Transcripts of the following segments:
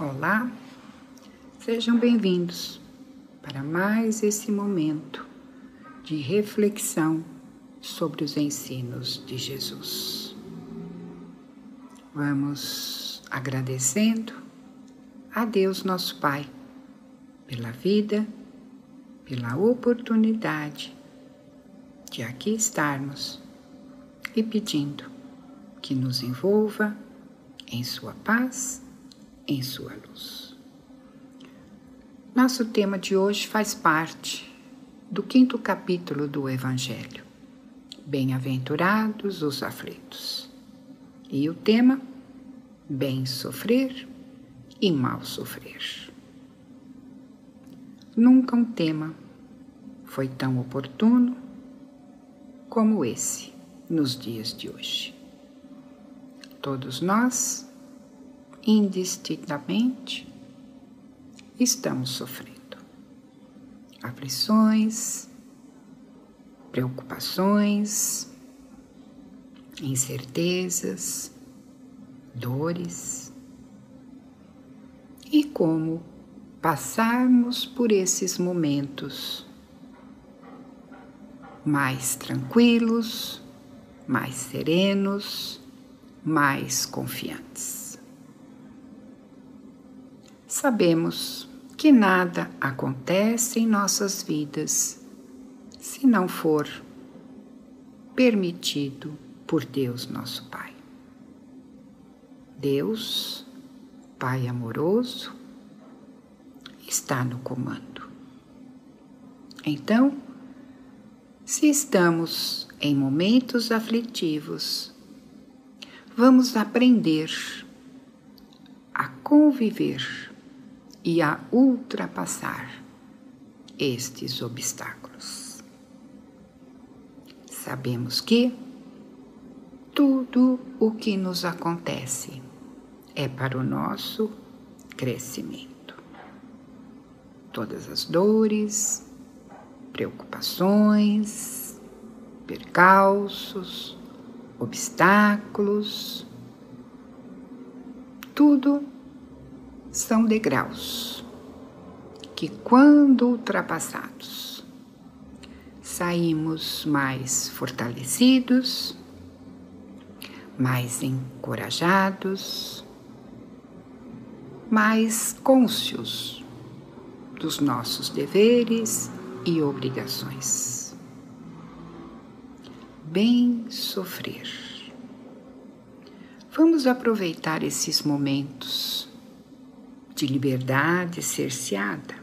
Olá, sejam bem-vindos para mais esse momento de reflexão sobre os ensinos de Jesus. Vamos agradecendo a Deus, nosso Pai, pela vida, pela oportunidade de aqui estarmos e pedindo que nos envolva em Sua paz em sua luz. Nosso tema de hoje faz parte do quinto capítulo do Evangelho. Bem-aventurados os aflitos. E o tema: bem sofrer e mal sofrer. Nunca um tema foi tão oportuno como esse nos dias de hoje. Todos nós indistintamente, estamos sofrendo aflições, preocupações, incertezas, dores. E como passarmos por esses momentos mais tranquilos, mais serenos, mais confiantes sabemos que nada acontece em nossas vidas se não for permitido por Deus, nosso Pai. Deus, Pai amoroso, está no comando. Então, se estamos em momentos aflitivos, vamos aprender a conviver e a ultrapassar estes obstáculos. Sabemos que tudo o que nos acontece é para o nosso crescimento. Todas as dores, preocupações, percalços, obstáculos, tudo são degraus que, quando ultrapassados, saímos mais fortalecidos, mais encorajados, mais cônscios dos nossos deveres e obrigações. Bem sofrer. Vamos aproveitar esses momentos de liberdade cerceada.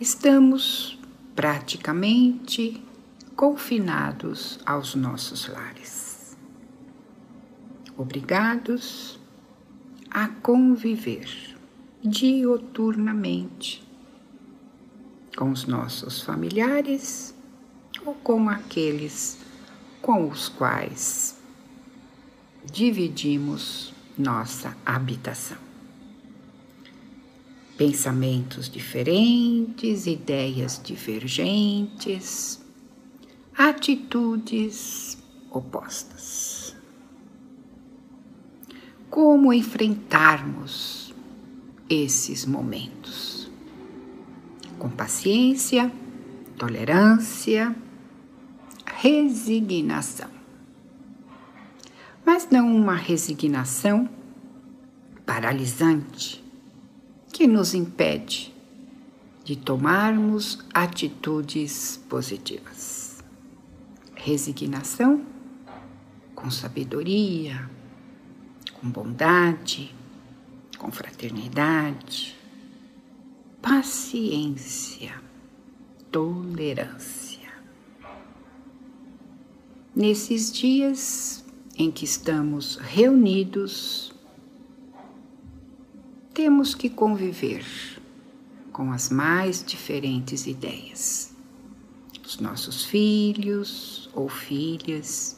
Estamos praticamente confinados aos nossos lares, obrigados a conviver dioturnamente com os nossos familiares ou com aqueles com os quais dividimos nossa habitação pensamentos diferentes, ideias divergentes, atitudes opostas. Como enfrentarmos esses momentos? Com paciência, tolerância, resignação. Mas não uma resignação paralisante que nos impede de tomarmos atitudes positivas. Resignação com sabedoria, com bondade, com fraternidade, paciência, tolerância. Nesses dias em que estamos reunidos temos que conviver com as mais diferentes ideias. Os nossos filhos ou filhas,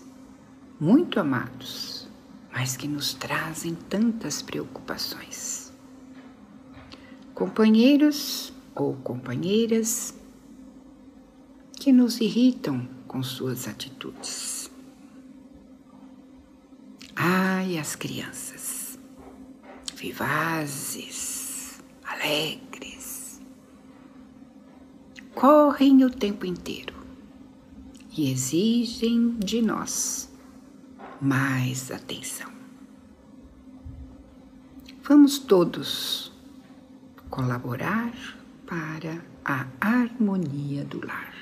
muito amados, mas que nos trazem tantas preocupações. Companheiros ou companheiras que nos irritam com suas atitudes. Ai, as crianças vivazes, alegres, correm o tempo inteiro e exigem de nós mais atenção. Vamos todos colaborar para a harmonia do lar.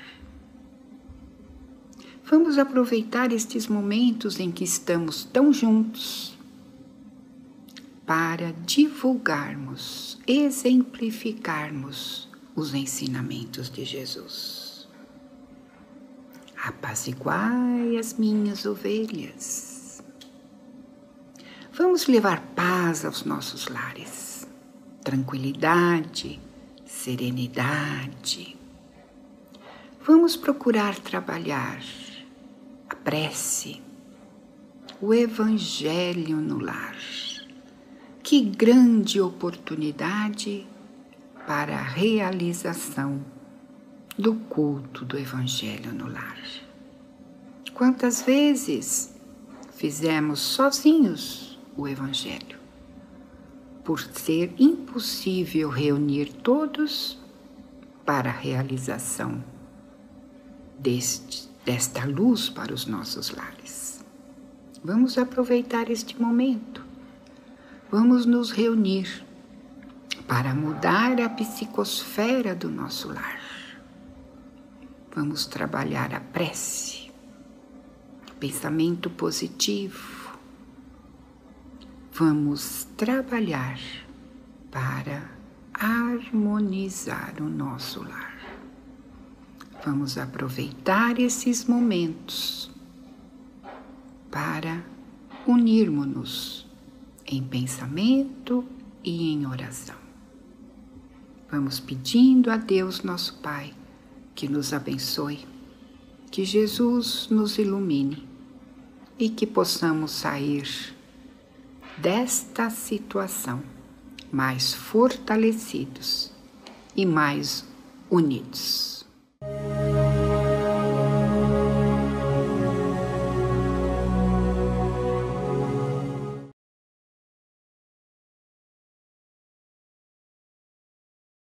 Vamos aproveitar estes momentos em que estamos tão juntos para divulgarmos, exemplificarmos os ensinamentos de Jesus. Apaziguai as minhas ovelhas. Vamos levar paz aos nossos lares, tranquilidade, serenidade. Vamos procurar trabalhar a prece, o Evangelho no lar. Que grande oportunidade para a realização do culto do Evangelho no lar. Quantas vezes fizemos sozinhos o Evangelho? por ser impossível reunir todos para a realização deste, desta luz para os nossos lares. Vamos aproveitar este momento. Vamos nos reunir para mudar a psicosfera do nosso lar. Vamos trabalhar a prece, pensamento positivo, vamos trabalhar para harmonizar o nosso lar. Vamos aproveitar esses momentos para unirmos-nos em pensamento e em oração. Vamos pedindo a Deus, nosso Pai, que nos abençoe, que Jesus nos ilumine e que possamos sair desta situação mais fortalecidos e mais unidos.